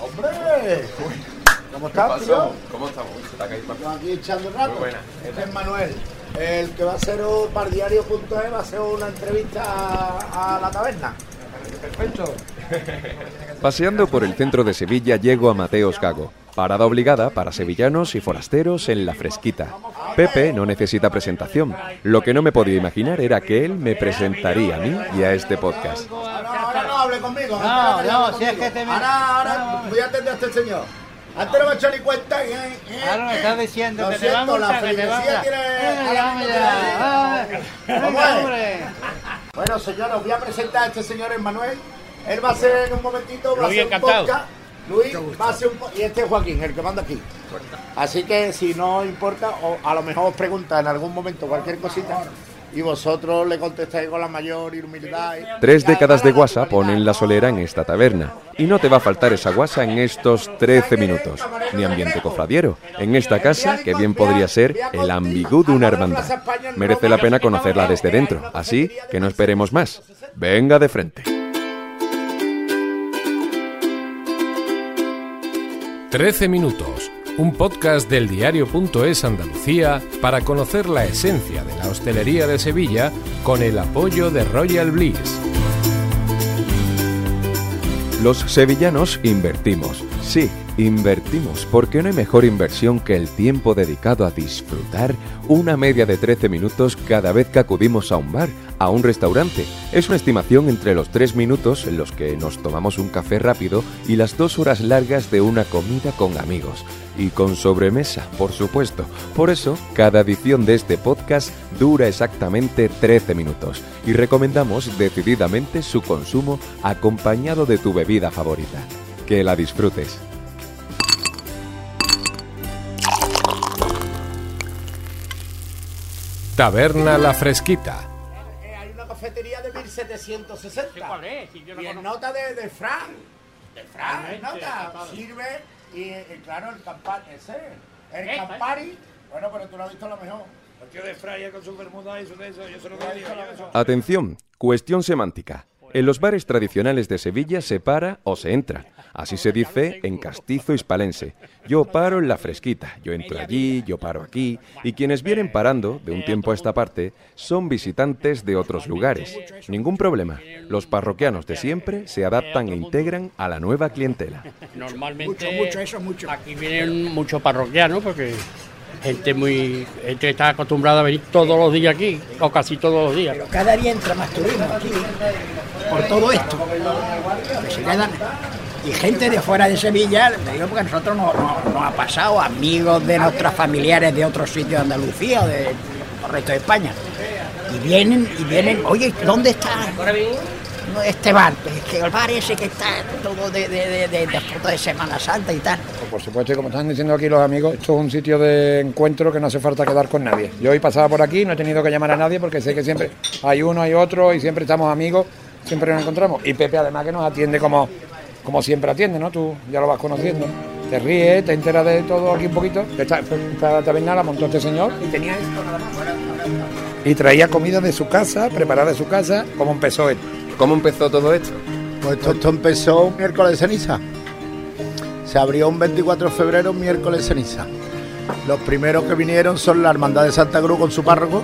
¡Hombre! ¿Cómo estás, tío? ¿Cómo estamos? Se te ha caído Yo aquí echando el rato. Muy buena. Este es Manuel. El que va a ser un pardiario.es va a hacer una entrevista a, a la taberna. Perfecto. Paseando por el centro de Sevilla llego a Mateos Gago, parada obligada para sevillanos y forasteros en La Fresquita. Pepe no necesita presentación. Lo que no me podía imaginar era que él me presentaría a mí y a este podcast. Ahora, ahora no. No, si es que te me- Ahora, ahora No. voy a atender a este señor. Antes no me he hecho ni cuenta. eh, eh, Ahora me eh. estás diciendo que te siento, la a te tiene la eh. hombre. Bueno, señor, os voy a presentar a este señor Emmanuel. Él va a ser en un momentito, va a Luis, ser un podcast. Luis va a ser un po- y este es Joaquín, el que manda aquí. Así que si no importa, o a lo mejor os pregunta en algún momento cualquier cosita y vosotros le contestáis con la mayor humildad. y- Tres décadas de guasa ponen la solera en esta taberna. Y no te va a faltar esa guasa en estos 13 minutos. Ni ambiente cofradiero. En esta casa, que bien podría ser el ambigú de una hermandad. Merece la pena conocerla desde dentro. Así que no esperemos más. Venga de frente. 13 minutos, un podcast del diario.es Andalucía para conocer la esencia de la hostelería de Sevilla con el apoyo de Royal Bliss. Los sevillanos invertimos. Sí, invertimos, porque no hay mejor inversión que el tiempo dedicado a disfrutar una media de 13 minutos cada vez que acudimos a un bar, a un restaurante. Es una estimación entre los 3 minutos en los que nos tomamos un café rápido y las 2 horas largas de una comida con amigos. Y con sobremesa, por supuesto. Por eso, cada edición de este podcast dura exactamente 13 minutos y recomendamos decididamente su consumo acompañado de tu bebida favorita. Que la disfrutes. Taberna La Fresquita. Eh, hay una cafetería de 1760. ¿Cuál es? Si yo no Y en conozco. nota de, de Fran. De Fran, en Realmente, nota. Sirve y, y claro, el Campari. Ese. El Eh, Campari. Bueno, pero tú lo has visto lo mejor. El tío de Fraya con su bermuda y su de eso, yo se lo eso. Atención, cuestión semántica. En los bares tradicionales de Sevilla se para o se entra. Así se dice en castizo hispalense. Yo paro en la fresquita, yo entro allí, yo paro aquí, y quienes vienen parando de un tiempo a esta parte son visitantes de otros lugares. Ningún problema. Los parroquianos de siempre se adaptan e integran a la nueva clientela. Normalmente Mucho, mucho, eso, mucho. aquí vienen muchos parroquianos porque gente muy gente está acostumbrada a venir todos los días aquí o casi todos los días. Pero cada día entra más turismo aquí por todo esto. Quedan. Y gente de fuera de Sevilla, le digo porque a nosotros nos, nos- nos ha pasado, amigos de nuestros familiares de otros sitios de Andalucía o del resto de España. Y vienen, y vienen, oye, ¿dónde está este bar? Pues es que el bar ese que está todo de, de, de, de, de fotos de Semana Santa y tal. Por supuesto, y como están diciendo aquí los amigos, esto es un sitio de encuentro que no hace falta quedar con nadie. Yo hoy pasaba por aquí, no he tenido que llamar a nadie porque sé que siempre hay uno, hay otro y siempre estamos amigos, siempre nos encontramos. Y Pepe además que nos atiende como, como siempre atiende, ¿no? Tú ya lo vas conociendo. Te ríes, te enteras de todo aquí un poquito. Esta, esta taberna la montó este señor y tenía esto nada más. Y traía comida de su casa, preparada de su casa, como empezó él. ¿Cómo empezó todo esto? Pues esto, esto empezó un miércoles ceniza. Se abrió un 24 de febrero, un miércoles ceniza. Los primeros que vinieron son la Hermandad de Santa Cruz con su párroco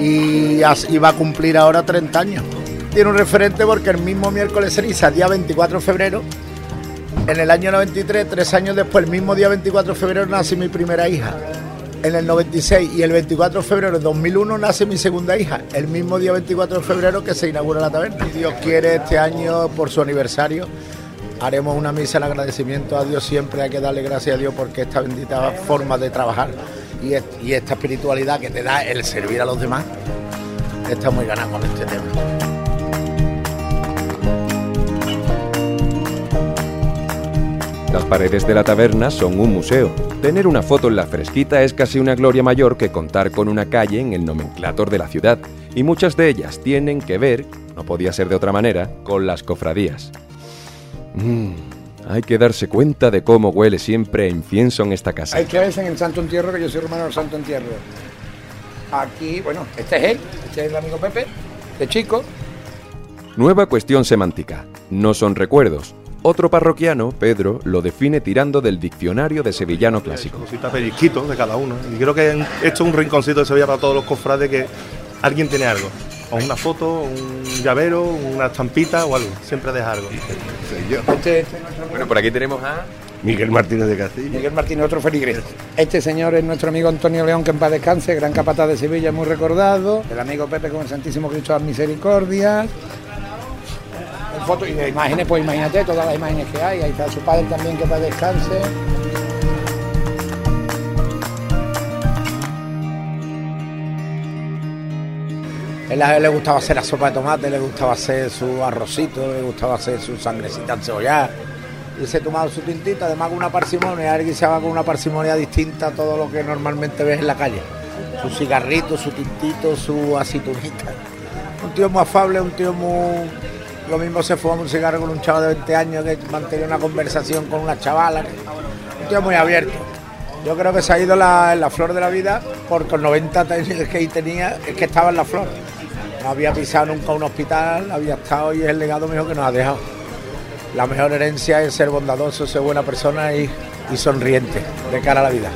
y va a cumplir ahora 30 años. Tiene un referente porque el mismo miércoles ceniza, día 24 de febrero, en el año 93, tres años después, el mismo día 24 de febrero, nace mi primera hija. En el 96 y el 24 de febrero de 2001 nace mi segunda hija, el mismo día 24 de febrero que se inaugura la taberna. Dios quiere, este año, por su aniversario, haremos una misa en agradecimiento a Dios. Siempre hay que darle gracias a Dios porque esta bendita forma de trabajar y esta espiritualidad que te da el servir a los demás, está muy ganado con este tema. Las paredes de la taberna son un museo. Tener una foto en la fresquita es casi una gloria mayor que contar con una calle en el nomenclator de la ciudad. Y muchas de ellas tienen que ver, no podía ser de otra manera, con las cofradías. Mm, hay que darse cuenta de cómo huele siempre a incienso en esta casa. Hay que veces en el Santo Entierro, que yo soy hermano del Santo Entierro. Aquí, bueno, este es él, este es el amigo Pepe, de chico. Nueva cuestión semántica. No son recuerdos. Otro parroquiano, Pedro, lo define tirando del diccionario de sevillano clásico. Cosita pellizquitos de cada uno. Y creo que esto es un rinconcito de Sevilla para todos los cofrades que alguien tiene algo. O una foto, un llavero, una estampita o algo. Siempre deja algo. Este, Bueno, por aquí tenemos a... Miguel Martínez de Castillo. Miguel Martínez, otro feligres. Este señor es nuestro amigo Antonio León, que en paz descanse, gran capataz de Sevilla, muy recordado. El amigo Pepe con el Santísimo Cristo de las Misericordias. Fotos y de imágenes, pues imagínate todas las imágenes que hay. Ahí está su padre también, que paz descanse. Él a él le gustaba hacer la sopa de tomate, le gustaba hacer su arrocito, le gustaba hacer su sangrecita encebollada. Y se tomaba su tintita, además con una parsimonia, él guisaba con una parsimonia distinta a todo lo que normalmente ves en la calle. Su cigarrito, su tintito, su aceitunita. Un tío muy afable, un tío muy... Lo mismo se fumaba un cigarro con un chaval de 20 años que mantenía una conversación con una chavala. Un tío muy abierto. Yo creo que se ha ido la, la flor de la vida porque con 90 años que tenía es que estaba en la flor. No había pisado nunca un hospital, había estado y es el legado mejor que nos ha dejado. La mejor herencia es ser bondadoso, ser buena persona y sonriente de cara a la vida.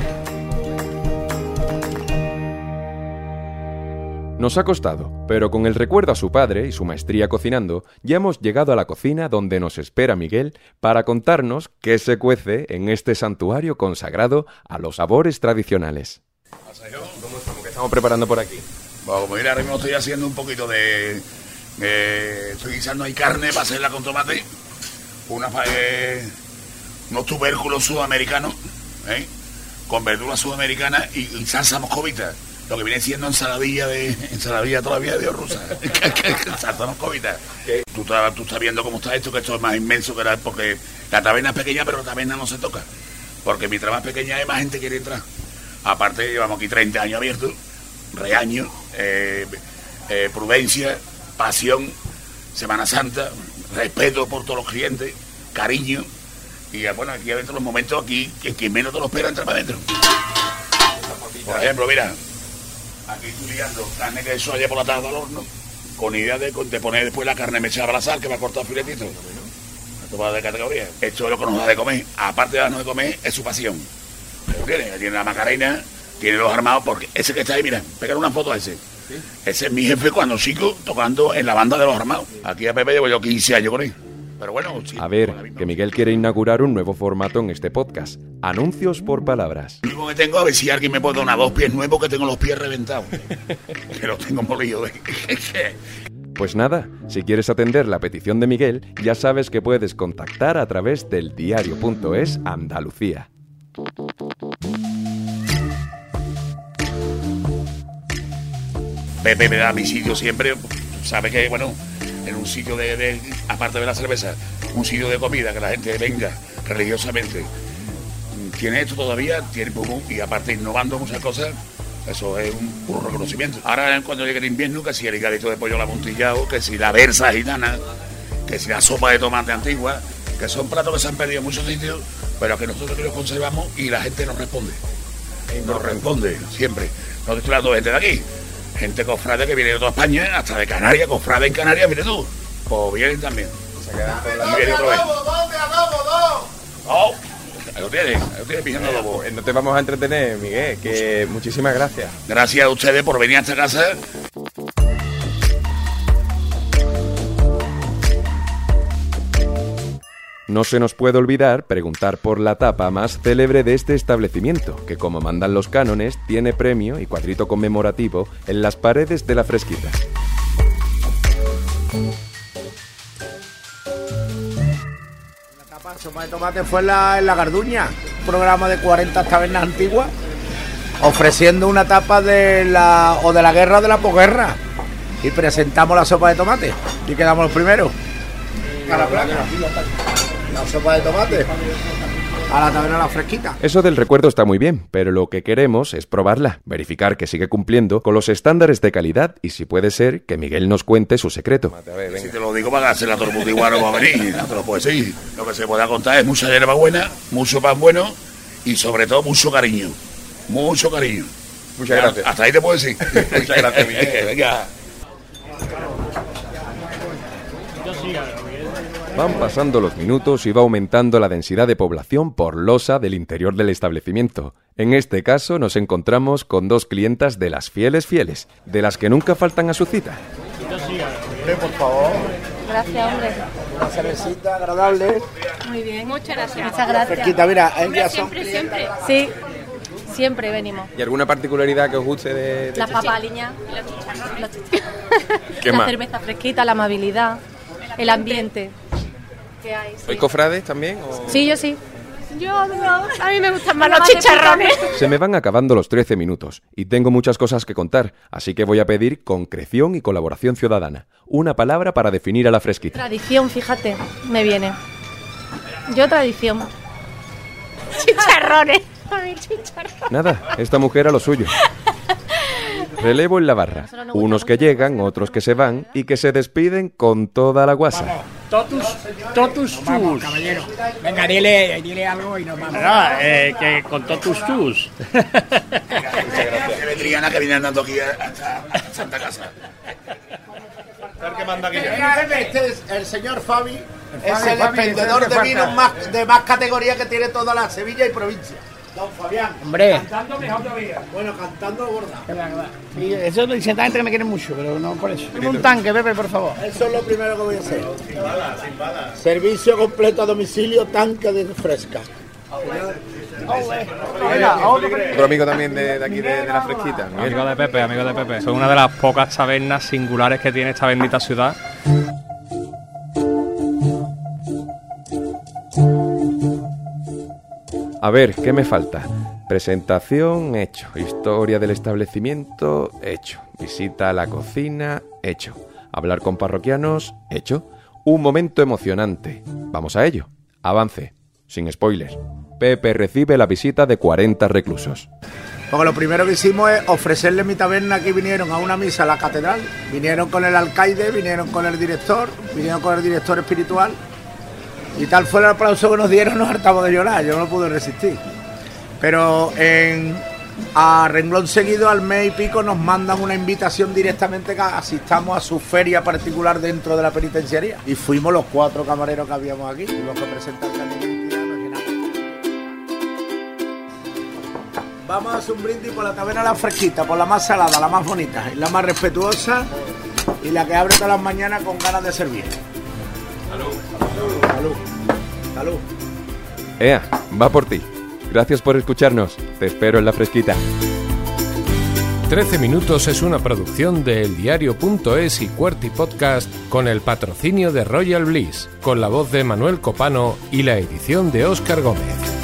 Nos ha costado, pero con el recuerdo a su padre y su maestría cocinando, ya hemos llegado a la cocina donde nos espera Miguel para contarnos qué se cuece en este santuario consagrado a los sabores tradicionales. ¿Cómo estamos preparando por aquí? Bueno, como mira, ahora mismo estoy haciendo un poquito de. eh, estoy guisando ahí carne para hacerla con tomate. Una, eh, unos tubérculos sudamericanos, ¿eh? con verduras sudamericanas y, y salsa moscovita. Lo que viene siendo ensaladilla de. ensaladilla todavía de rusa. salsa moscovita. Tú, estás- tú estás viendo cómo está esto, que esto es más inmenso que la. porque la taberna es pequeña, pero la taberna no se toca. Porque mientras más pequeña hay, más gente quiere entrar. Aparte, llevamos aquí 30 años abiertos reaño, eh, eh, prudencia, pasión, Semana Santa, respeto por todos los clientes, cariño. Y eh, bueno, aquí adentro los momentos aquí, que quien menos te lo espera entra para adentro. Por ejemplo, mira, aquí estoy liando carne que eso ayer por la tarde al horno, con idea de, de poner después la carne mechada a la sal, que va a cortar filetito. Esto va de categoría. Esto es lo que nos da de comer. Aparte de darnos de comer, es su pasión. Tiene, tiene la Macarena, tiene los armados, porque ese que está ahí, mira, pegar una foto a ese. Ese es mi jefe cuando chico tocando en la banda de los armados. Aquí a Pepe llevo yo 15 años con él. Pero bueno, sí, A ver, que Miguel quiere inaugurar un nuevo formato en este podcast. Anuncios por palabras. Lo único que tengo a ver si alguien me puede donar dos pies nuevos que tengo los pies reventados. que los tengo molidos. Pues nada, si quieres atender la petición de Miguel, ya sabes que puedes contactar a través del diario.es Andalucía. Pepe me da mi sitio siempre, sabe que, bueno, en un sitio de, aparte de la cerveza, un sitio de comida, que la gente venga religiosamente. Tiene esto todavía, tiene y aparte innovando muchas cosas, eso es un reconocimiento. Ahora cuando llegue el invierno, que si el higadito de pollo al amontillado, que si la versa gitana, que si la sopa de tomate antigua, que son platos que se han perdido en muchos sitios, pero que nosotros los conservamos y la gente nos responde. Nos responde siempre. No estoy hablando de gente de aquí. Gente cofrade que viene de toda España, hasta de Canarias, cofrade en Canarias, mire tú. Pues vienen también. Y viene otra vez. Oh, ahí lo tienes, ahí lo tienes pillando lobo. Pues no te vamos a entretener, Miguel, que muchísimas gracias. Gracias a ustedes por venir a esta casa. No se nos puede olvidar preguntar por la tapa más célebre de este establecimiento, que como mandan los cánones, tiene premio y cuadrito conmemorativo en las paredes de la fresquita. La tapa de sopa de tomate fue en la, en la Garduña, un programa de 40 tabernas antiguas, ofreciendo una tapa de la o de la guerra o de la posguerra. Y presentamos la sopa de tomate y quedamos los primeros. A la placa. La sopa de tomate. A la taberna la fresquita. Eso del recuerdo está muy bien, pero lo que queremos es probarla, verificar que sigue cumpliendo con los estándares de calidad y si puede ser que Miguel nos cuente su secreto. Si te lo digo para hacerla todo el mundo igual no va a venir, no te lo puedo decir. Lo que se puede contar es mucha hierba buena, mucho pan bueno y sobre todo mucho cariño. Mucho cariño. Muchas gracias. Hasta ahí te puedo decir. Muchas gracias, Miguel. Venga. Yo sí Van pasando los minutos y va aumentando la densidad de población por losa del interior del establecimiento. En este caso nos encontramos con dos clientas de las fieles fieles, de las que nunca faltan a su cita. por favor. Gracias, hombre. Una cervecita agradable. Muy bien. Muchas gracias. Muchas gracias. Fresquita, mira, ellas son Siempre, siempre. Sí, siempre venimos. ¿Y alguna particularidad que os guste de, de La este papaliña, la ¿Qué la más? cerveza fresquita, la amabilidad, el ambiente. que hay. sí. ¿Sois cofrades también? o- Sí, yo sí. Yo no, a mí me gustan más los chicharrones. Se me van acabando los 13 minutos y tengo muchas cosas que contar, así que voy a pedir concreción y colaboración ciudadana. Una palabra para definir a la fresquita. Tradición, fíjate, me viene. Yo tradición. Chicharrones. A mí chicharrones. Nada, esta mujer a lo suyo. Relevo en la barra. Unos que llegan, otros que se van y que se despiden con toda la guasa. Totus, totus tus. caballero. Venga, dile, dile algo y nos vamos. Ah, eh, que con totus tus. Que vendrían a que vienen andando aquí hasta Santa Casa. ¿Qué manda aquí este es el señor Fabi, es Fabi, el Fabi, expendedor de vinos más, de más categoría que tiene toda la Sevilla y provincia. Don Fabián. Hombre. Cantando mejor todavía. Bueno, cantando gorda. Eso lo dicen gente que me quieren mucho, pero no por eso. Dame un tanque, Pepe, por favor. Eso es lo primero que voy a hacer. Servicio completo a domicilio, tanque de fresca. Otro amigo también de, de aquí, de, de la fresquita. Amigo de Pepe, amigo de Pepe. Son una de las pocas tabernas singulares que tiene esta bendita ciudad. A ver, ¿qué me falta? Presentación, hecho. Historia del establecimiento, hecho. Visita a la cocina, hecho. Hablar con parroquianos, hecho. Un momento emocionante. Vamos a ello. Avance. Sin spoilers. Pepe recibe la visita de 40 reclusos. Porque lo primero que hicimos es ofrecerle mi taberna que vinieron a una misa a la catedral. Vinieron con el alcaide, vinieron con el director, vinieron con el director espiritual. Y tal fue el aplauso que nos dieron, nos hartamos de llorar, yo no pude resistir. Pero en, a renglón seguido, al mes y pico, nos mandan una invitación directamente que asistamos a su feria particular dentro de la penitenciaría. Y fuimos los cuatro camareros que habíamos aquí, tuvimos que. Vamos a hacer un brindis por la taberna la fresquita, por la más salada, la más bonita, la más respetuosa y la que abre todas las mañanas con ganas de servir. Salud. Salud. Salud. Ea, va por ti. Gracias por escucharnos. Te espero en la fresquita. 13 Minutos es una producción de eldiario.es y Cuerty Podcast con el patrocinio de Royal Bliss, con la voz de Manuel Copano y la edición de Óscar Gómez.